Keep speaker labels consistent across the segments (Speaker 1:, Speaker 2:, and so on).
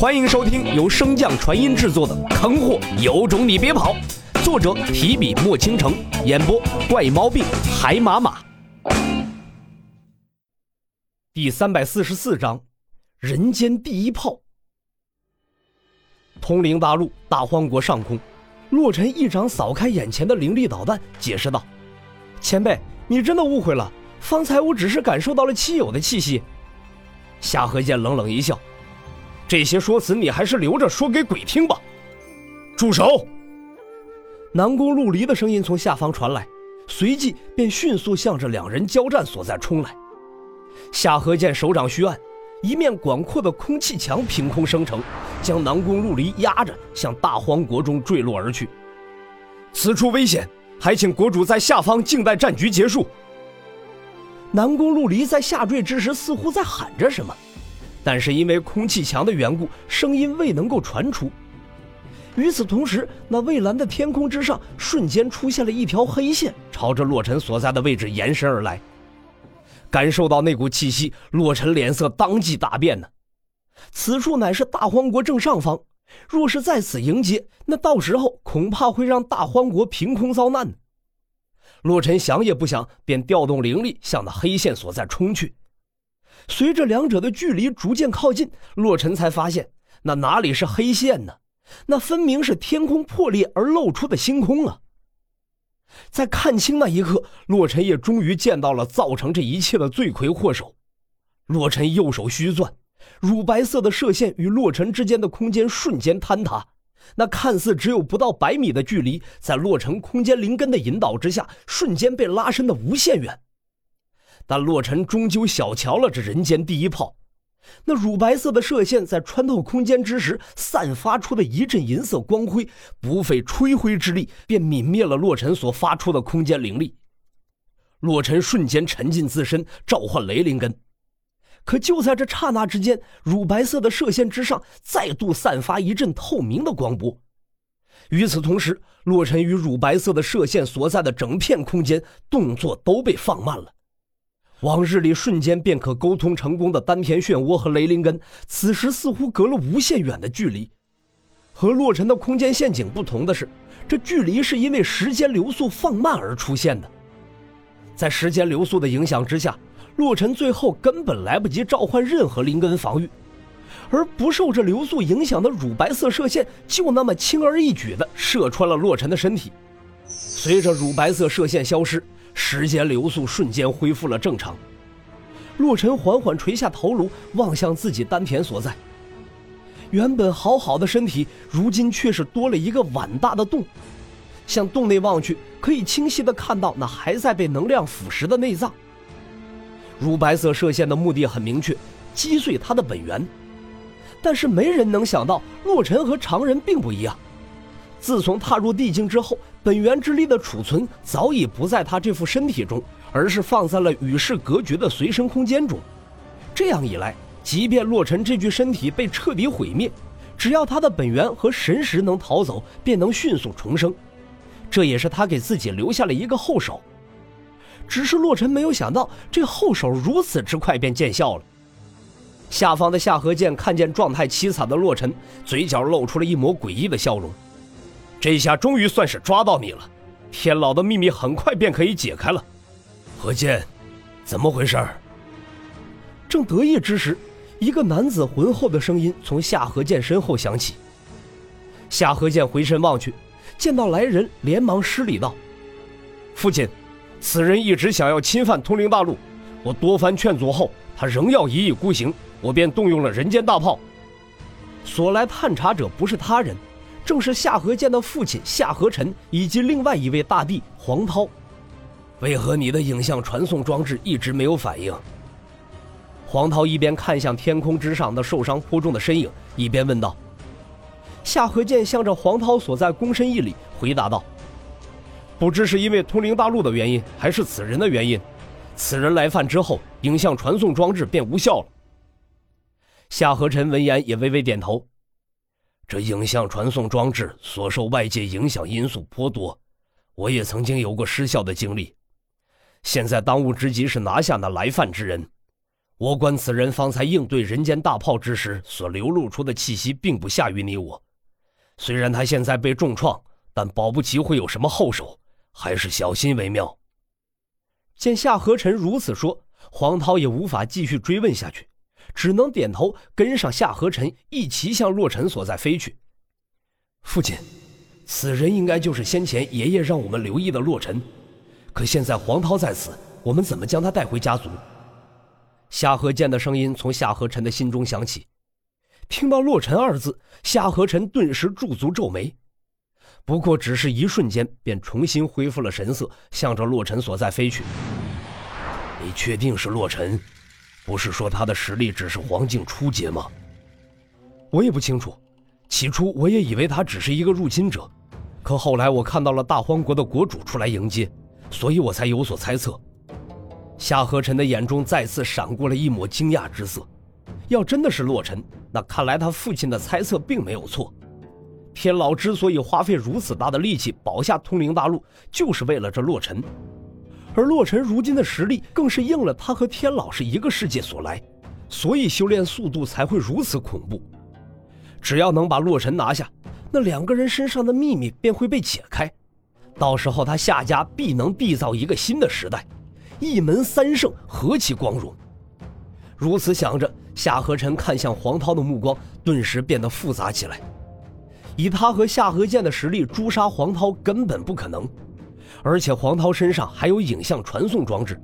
Speaker 1: 欢迎收听由升降传音制作的《坑货有种你别跑》，作者提笔墨倾城，演播怪猫病海马马。第三百四十四章，人间第一炮。通灵大陆大荒国上空，洛尘一掌扫开眼前的灵力导弹，解释道：“前辈，你真的误会了，方才我只是感受到了稀有的气息。”夏河剑冷冷一笑。这些说辞你还是留着说给鬼听吧。
Speaker 2: 住手！
Speaker 1: 南宫陆离的声音从下方传来，随即便迅速向着两人交战所在冲来。夏河见手掌虚按，一面广阔的空气墙凭空生成，将南宫陆离压着向大荒国中坠落而去。
Speaker 2: 此处危险，还请国主在下方静待战局结束。
Speaker 1: 南宫陆离在下坠之时似乎在喊着什么。但是因为空气墙的缘故，声音未能够传出。与此同时，那蔚蓝的天空之上瞬间出现了一条黑线，朝着洛尘所在的位置延伸而来。感受到那股气息，洛尘脸色当即大变呢。此处乃是大荒国正上方，若是在此迎接，那到时候恐怕会让大荒国凭空遭难。洛尘想也不想，便调动灵力向那黑线所在冲去。随着两者的距离逐渐靠近，洛尘才发现，那哪里是黑线呢？那分明是天空破裂而露出的星空啊！在看清那一刻，洛尘也终于见到了造成这一切的罪魁祸首。洛尘右手虚攥，乳白色的射线与洛尘之间的空间瞬间坍塌，那看似只有不到百米的距离，在洛尘空间灵根的引导之下，瞬间被拉伸的无限远。但洛尘终究小瞧了这人间第一炮，那乳白色的射线在穿透空间之时散发出的一阵银色光辉，不费吹灰之力便泯灭了洛尘所发出的空间灵力。洛尘瞬间沉浸自身，召唤雷灵根。可就在这刹那之间，乳白色的射线之上再度散发一阵透明的光波。与此同时，洛尘与乳白色的射线所在的整片空间动作都被放慢了。往日里瞬间便可沟通成功的丹田漩涡和雷灵根，此时似乎隔了无限远的距离。和洛尘的空间陷阱不同的是，这距离是因为时间流速放慢而出现的。在时间流速的影响之下，洛尘最后根本来不及召唤任何灵根防御，而不受这流速影响的乳白色射线就那么轻而易举地射穿了洛尘的身体。随着乳白色射线消失。时间流速瞬间恢复了正常，洛尘缓缓垂下头颅，望向自己丹田所在。原本好好的身体，如今却是多了一个碗大的洞。向洞内望去，可以清晰的看到那还在被能量腐蚀的内脏。乳白色射线的目的很明确，击碎它的本源。但是没人能想到，洛尘和常人并不一样。自从踏入地境之后，本源之力的储存早已不在他这副身体中，而是放在了与世隔绝的随身空间中。这样一来，即便洛尘这具身体被彻底毁灭，只要他的本源和神识能逃走，便能迅速重生。这也是他给自己留下了一个后手。只是洛尘没有想到，这后手如此之快便见效了。下方的夏河剑看见状态凄惨的洛尘，嘴角露出了一抹诡异的笑容。这下终于算是抓到你了，天牢的秘密很快便可以解开了。
Speaker 2: 何剑，怎么回事？
Speaker 1: 正得意之时，一个男子浑厚的声音从夏河剑身后响起。夏河剑回身望去，见到来人，连忙施礼道：“父亲，此人一直想要侵犯通灵大陆，我多番劝阻后，他仍要一意孤行，我便动用了人间大炮。所来探查者不是他人。”正是夏河剑的父亲夏河辰以及另外一位大帝黄涛，为何你的影像传送装置一直没有反应？黄涛一边看向天空之上的受伤颇重的身影，一边问道。夏河剑向着黄涛所在躬身一礼，回答道：“不知是因为通灵大陆的原因，还是此人的原因，此人来犯之后，影像传送装置便无效了。”夏河辰闻言也微微点头。
Speaker 2: 这影像传送装置所受外界影响因素颇多，我也曾经有过失效的经历。现在当务之急是拿下那来犯之人。我观此人方才应对人间大炮之时所流露出的气息，并不下于你我。虽然他现在被重创，但保不齐会有什么后手，还是小心为妙。
Speaker 1: 见夏河臣如此说，黄涛也无法继续追问下去，只能点头，跟上夏河臣一齐向洛尘所在飞去。父亲，此人应该就是先前爷爷让我们留意的洛尘，可现在黄涛在此，我们怎么将他带回家族？夏河剑的声音从夏河臣的心中响起，听到“洛尘”二字，夏河臣顿时驻足皱眉，不过只是一瞬间，便重新恢复了神色，向着洛尘所在飞去。
Speaker 2: 你确定是洛尘？不是说他的实力只是黄境初阶吗？
Speaker 1: 我也不清楚，起初我也以为他只是一个入侵者，可后来我看到了大荒国的国主出来迎接，所以我才有所猜测。夏河尘的眼中再次闪过了一抹惊讶之色。要真的是洛尘，那看来他父亲的猜测并没有错。天老之所以花费如此大的力气保下通灵大陆，就是为了这洛尘。而洛尘如今的实力，更是应了他和天老是一个世界所来，所以修炼速度才会如此恐怖。只要能把洛尘拿下，那两个人身上的秘密便会被解开，到时候他夏家必能缔造一个新的时代。一门三圣何其光荣！如此想着，夏河晨看向黄涛的目光顿时变得复杂起来。以他和夏河剑的实力，诛杀黄涛根本不可能。而且黄涛身上还有影像传送装置，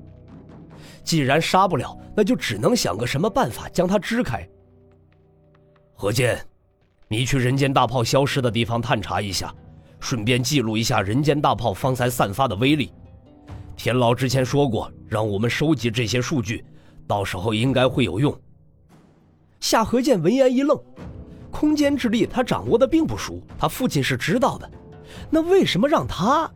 Speaker 1: 既然杀不了，那就只能想个什么办法将他支开。
Speaker 2: 何健，你去人间大炮消失的地方探查一下，顺便记录一下人间大炮方才散发的威力。田老之前说过，让我们收集这些数据，到时候应该会有用。
Speaker 1: 夏何健闻言一愣，空间之力他掌握的并不熟，他父亲是知道的，那为什么让他？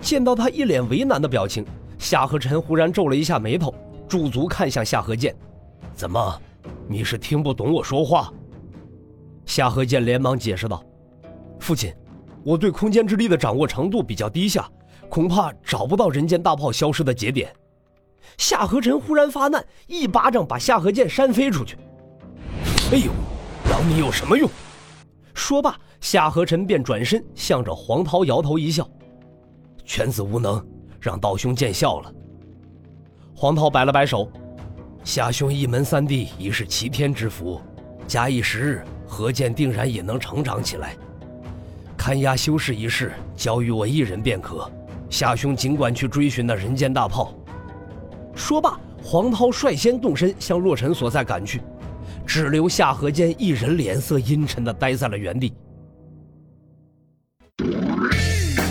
Speaker 1: 见到他一脸为难的表情，夏河晨忽然皱了一下眉头，驻足看向夏河剑：“
Speaker 2: 怎么，你是听不懂我说话？”
Speaker 1: 夏河剑连忙解释道：“父亲，我对空间之力的掌握程度比较低下。”恐怕找不到人间大炮消失的节点。夏河晨忽然发难，一巴掌把夏河剑扇飞出去。
Speaker 2: 哎呦，让你有什么用？
Speaker 1: 说罢，夏河晨便转身向着黄涛摇头一笑：“
Speaker 2: 犬子无能，让道兄见笑了。”
Speaker 1: 黄涛摆了摆手：“
Speaker 2: 夏兄一门三弟已是齐天之福，假以时日，何剑定然也能成长起来。看押修士一事，交于我一人便可。”夏兄尽管去追寻那人间大炮。
Speaker 1: 说罢，黄涛率先动身向洛尘所在赶去，只留夏河间一人脸色阴沉的待在了原地。